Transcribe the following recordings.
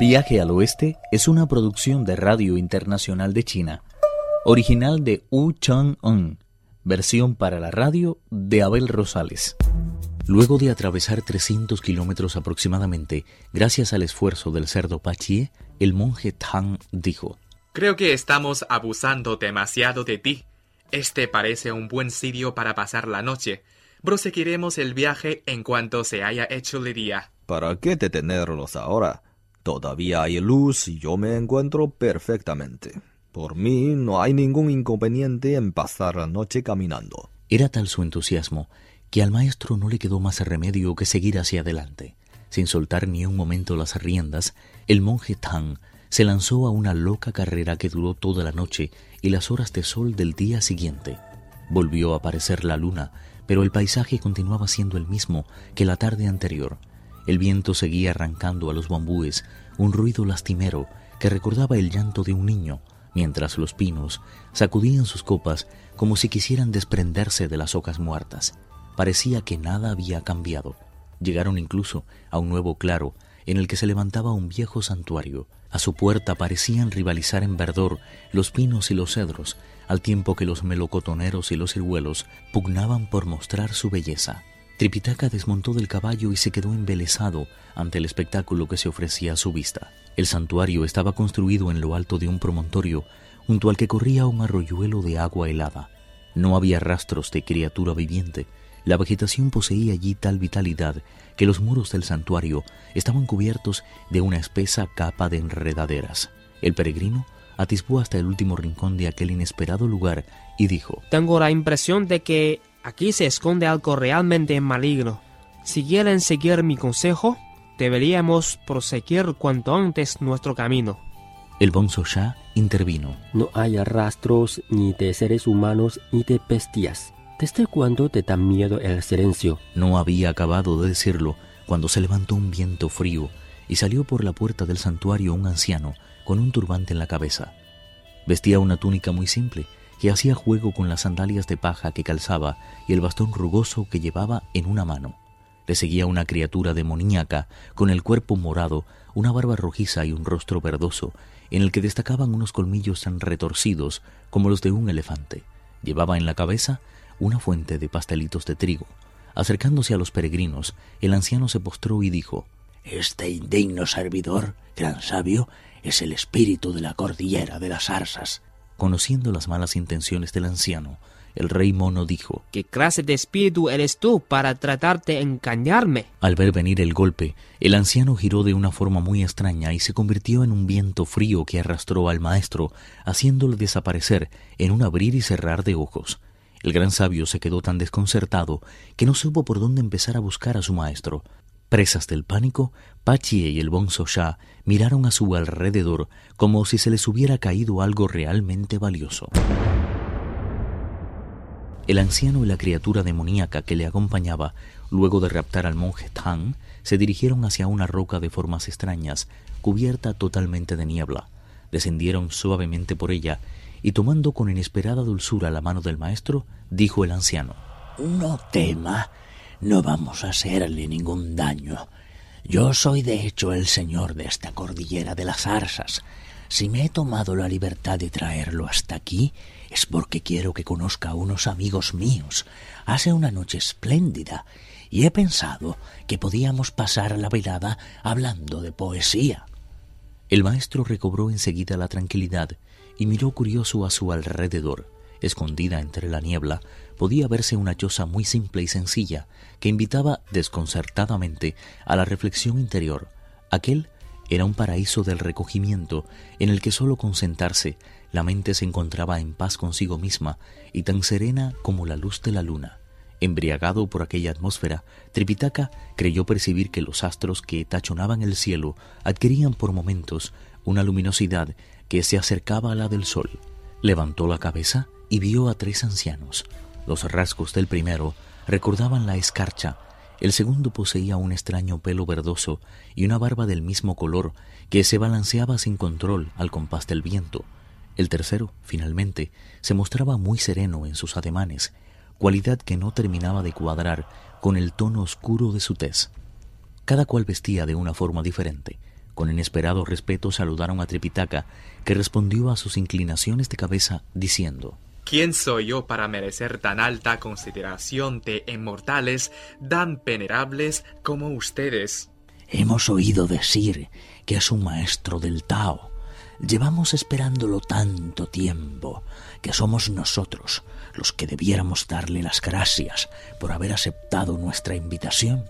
Viaje al Oeste es una producción de Radio Internacional de China, original de Wu Chang-un, versión para la radio de Abel Rosales. Luego de atravesar 300 kilómetros aproximadamente, gracias al esfuerzo del cerdo Pachie, el monje Tang dijo: Creo que estamos abusando demasiado de ti. Este parece un buen sitio para pasar la noche. Proseguiremos el viaje en cuanto se haya hecho el día. ¿Para qué detenerlos ahora? Todavía hay luz y yo me encuentro perfectamente. Por mí no hay ningún inconveniente en pasar la noche caminando. Era tal su entusiasmo que al maestro no le quedó más remedio que seguir hacia adelante. Sin soltar ni un momento las riendas, el monje Tang se lanzó a una loca carrera que duró toda la noche y las horas de sol del día siguiente. Volvió a aparecer la luna, pero el paisaje continuaba siendo el mismo que la tarde anterior. El viento seguía arrancando a los bambúes un ruido lastimero que recordaba el llanto de un niño, mientras los pinos sacudían sus copas como si quisieran desprenderse de las hojas muertas. Parecía que nada había cambiado. Llegaron incluso a un nuevo claro en el que se levantaba un viejo santuario. A su puerta parecían rivalizar en verdor los pinos y los cedros, al tiempo que los melocotoneros y los ciruelos pugnaban por mostrar su belleza. Tripitaka desmontó del caballo y se quedó embelesado ante el espectáculo que se ofrecía a su vista. El santuario estaba construido en lo alto de un promontorio, junto al que corría un arroyuelo de agua helada. No había rastros de criatura viviente. La vegetación poseía allí tal vitalidad que los muros del santuario estaban cubiertos de una espesa capa de enredaderas. El peregrino atisbó hasta el último rincón de aquel inesperado lugar y dijo Tengo la impresión de que Aquí se esconde algo realmente maligno. Si quieren seguir mi consejo, deberíamos proseguir cuanto antes nuestro camino. El Bonzo Shah intervino. No hay rastros ni de seres humanos ni de bestias. ¿Desde cuándo te da miedo el silencio? No había acabado de decirlo cuando se levantó un viento frío y salió por la puerta del santuario un anciano con un turbante en la cabeza. Vestía una túnica muy simple que hacía juego con las sandalias de paja que calzaba y el bastón rugoso que llevaba en una mano. Le seguía una criatura demoníaca, con el cuerpo morado, una barba rojiza y un rostro verdoso, en el que destacaban unos colmillos tan retorcidos como los de un elefante. Llevaba en la cabeza una fuente de pastelitos de trigo. Acercándose a los peregrinos, el anciano se postró y dijo Este indigno servidor, gran sabio, es el espíritu de la cordillera de las zarzas. Conociendo las malas intenciones del anciano, el rey mono dijo, ¿Qué clase de espíritu eres tú para tratar de engañarme? Al ver venir el golpe, el anciano giró de una forma muy extraña y se convirtió en un viento frío que arrastró al maestro, haciéndole desaparecer en un abrir y cerrar de ojos. El gran sabio se quedó tan desconcertado que no supo por dónde empezar a buscar a su maestro. Presas del pánico, Pachie y el Bonzo Shah miraron a su alrededor como si se les hubiera caído algo realmente valioso. El anciano y la criatura demoníaca que le acompañaba, luego de raptar al monje Tang, se dirigieron hacia una roca de formas extrañas, cubierta totalmente de niebla. Descendieron suavemente por ella y tomando con inesperada dulzura la mano del maestro, dijo el anciano No tema, no vamos a hacerle ningún daño. Yo soy de hecho el señor de esta cordillera de las zarzas. Si me he tomado la libertad de traerlo hasta aquí, es porque quiero que conozca a unos amigos míos. Hace una noche espléndida y he pensado que podíamos pasar la velada hablando de poesía. El maestro recobró enseguida la tranquilidad y miró curioso a su alrededor. Escondida entre la niebla, podía verse una choza muy simple y sencilla que invitaba desconcertadamente a la reflexión interior. Aquel era un paraíso del recogimiento en el que sólo con sentarse la mente se encontraba en paz consigo misma y tan serena como la luz de la luna. Embriagado por aquella atmósfera, Tripitaka creyó percibir que los astros que tachonaban el cielo adquirían por momentos una luminosidad que se acercaba a la del sol. Levantó la cabeza y vio a tres ancianos. Los rasgos del primero recordaban la escarcha, el segundo poseía un extraño pelo verdoso y una barba del mismo color que se balanceaba sin control al compás del viento. El tercero, finalmente, se mostraba muy sereno en sus ademanes, cualidad que no terminaba de cuadrar con el tono oscuro de su tez. Cada cual vestía de una forma diferente, Con inesperado respeto saludaron a Tripitaka, que respondió a sus inclinaciones de cabeza diciendo ¿Quién soy yo para merecer tan alta consideración de inmortales tan venerables como ustedes? Hemos oído decir que es un maestro del Tao. Llevamos esperándolo tanto tiempo que somos nosotros los que debiéramos darle las gracias por haber aceptado nuestra invitación.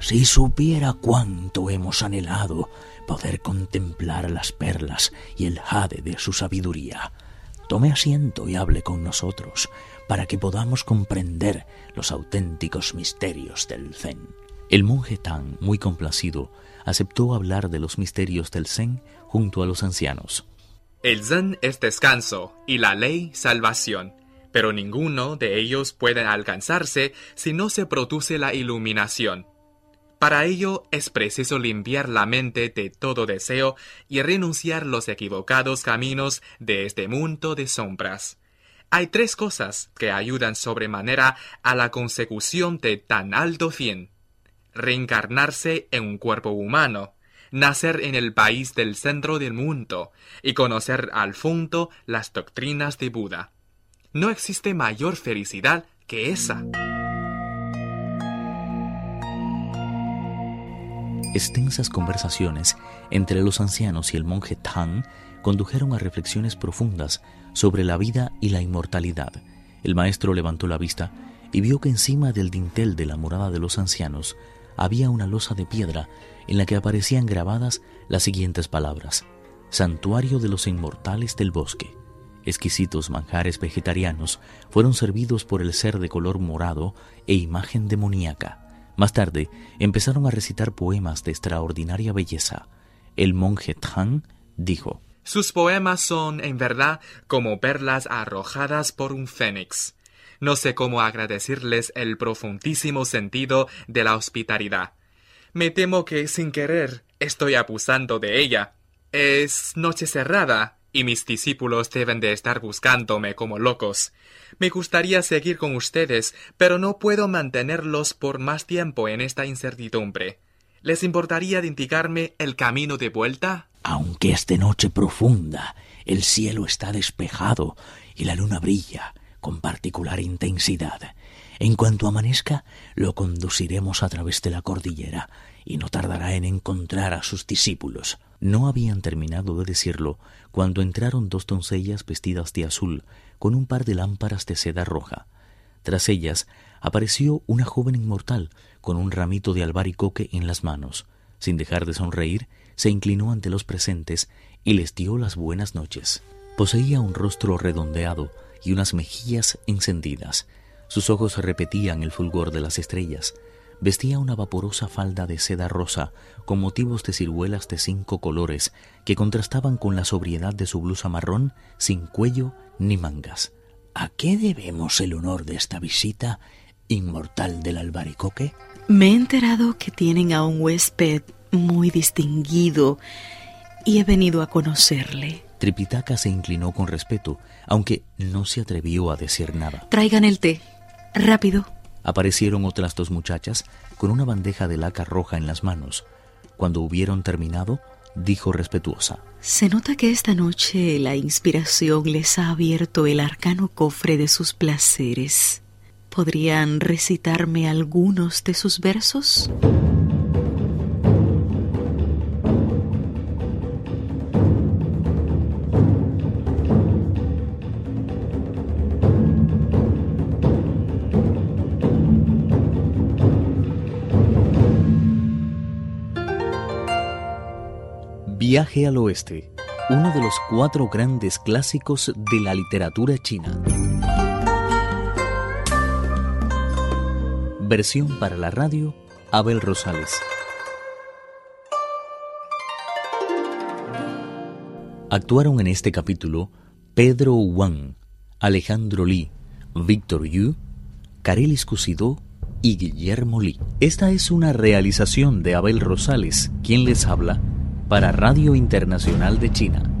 Si supiera cuánto hemos anhelado poder contemplar las perlas y el jade de su sabiduría, tome asiento y hable con nosotros para que podamos comprender los auténticos misterios del Zen. El monje Tang, muy complacido, aceptó hablar de los misterios del Zen junto a los ancianos. El Zen es descanso y la ley salvación, pero ninguno de ellos puede alcanzarse si no se produce la iluminación. Para ello es preciso limpiar la mente de todo deseo y renunciar los equivocados caminos de este mundo de sombras. Hay tres cosas que ayudan sobremanera a la consecución de tan alto fin. Reencarnarse en un cuerpo humano, nacer en el país del centro del mundo y conocer al fondo las doctrinas de Buda. No existe mayor felicidad que esa. Extensas conversaciones entre los ancianos y el monje Tang condujeron a reflexiones profundas sobre la vida y la inmortalidad. El maestro levantó la vista y vio que encima del dintel de la morada de los ancianos había una losa de piedra en la que aparecían grabadas las siguientes palabras. Santuario de los inmortales del bosque. Exquisitos manjares vegetarianos fueron servidos por el ser de color morado e imagen demoníaca. Más tarde empezaron a recitar poemas de extraordinaria belleza. El monje Tang dijo, Sus poemas son, en verdad, como perlas arrojadas por un fénix. No sé cómo agradecerles el profundísimo sentido de la hospitalidad. Me temo que, sin querer, estoy abusando de ella. Es noche cerrada y mis discípulos deben de estar buscándome como locos. Me gustaría seguir con ustedes, pero no puedo mantenerlos por más tiempo en esta incertidumbre. ¿Les importaría indicarme el camino de vuelta? Aunque es de noche profunda, el cielo está despejado y la luna brilla con particular intensidad. En cuanto amanezca, lo conduciremos a través de la cordillera y no tardará en encontrar a sus discípulos. No habían terminado de decirlo cuando entraron dos doncellas vestidas de azul con un par de lámparas de seda roja. Tras ellas apareció una joven inmortal con un ramito de albaricoque en las manos. Sin dejar de sonreír, se inclinó ante los presentes y les dio las buenas noches. Poseía un rostro redondeado y unas mejillas encendidas. Sus ojos repetían el fulgor de las estrellas. Vestía una vaporosa falda de seda rosa con motivos de ciruelas de cinco colores que contrastaban con la sobriedad de su blusa marrón sin cuello ni mangas. ¿A qué debemos el honor de esta visita, inmortal del albaricoque? Me he enterado que tienen a un huésped muy distinguido y he venido a conocerle. Tripitaka se inclinó con respeto, aunque no se atrevió a decir nada. Traigan el té. Rápido. Aparecieron otras dos muchachas con una bandeja de laca roja en las manos. Cuando hubieron terminado, dijo respetuosa. Se nota que esta noche la inspiración les ha abierto el arcano cofre de sus placeres. ¿Podrían recitarme algunos de sus versos? Viaje al Oeste, uno de los cuatro grandes clásicos de la literatura china. Versión para la radio, Abel Rosales. Actuaron en este capítulo Pedro Wang, Alejandro Li, Víctor Yu, Carelis Cusidó y Guillermo Li. Esta es una realización de Abel Rosales, quien les habla para Radio Internacional de China.